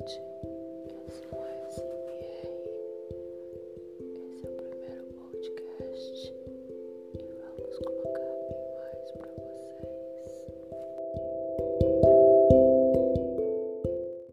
Esse é o primeiro podcast e vamos colocar.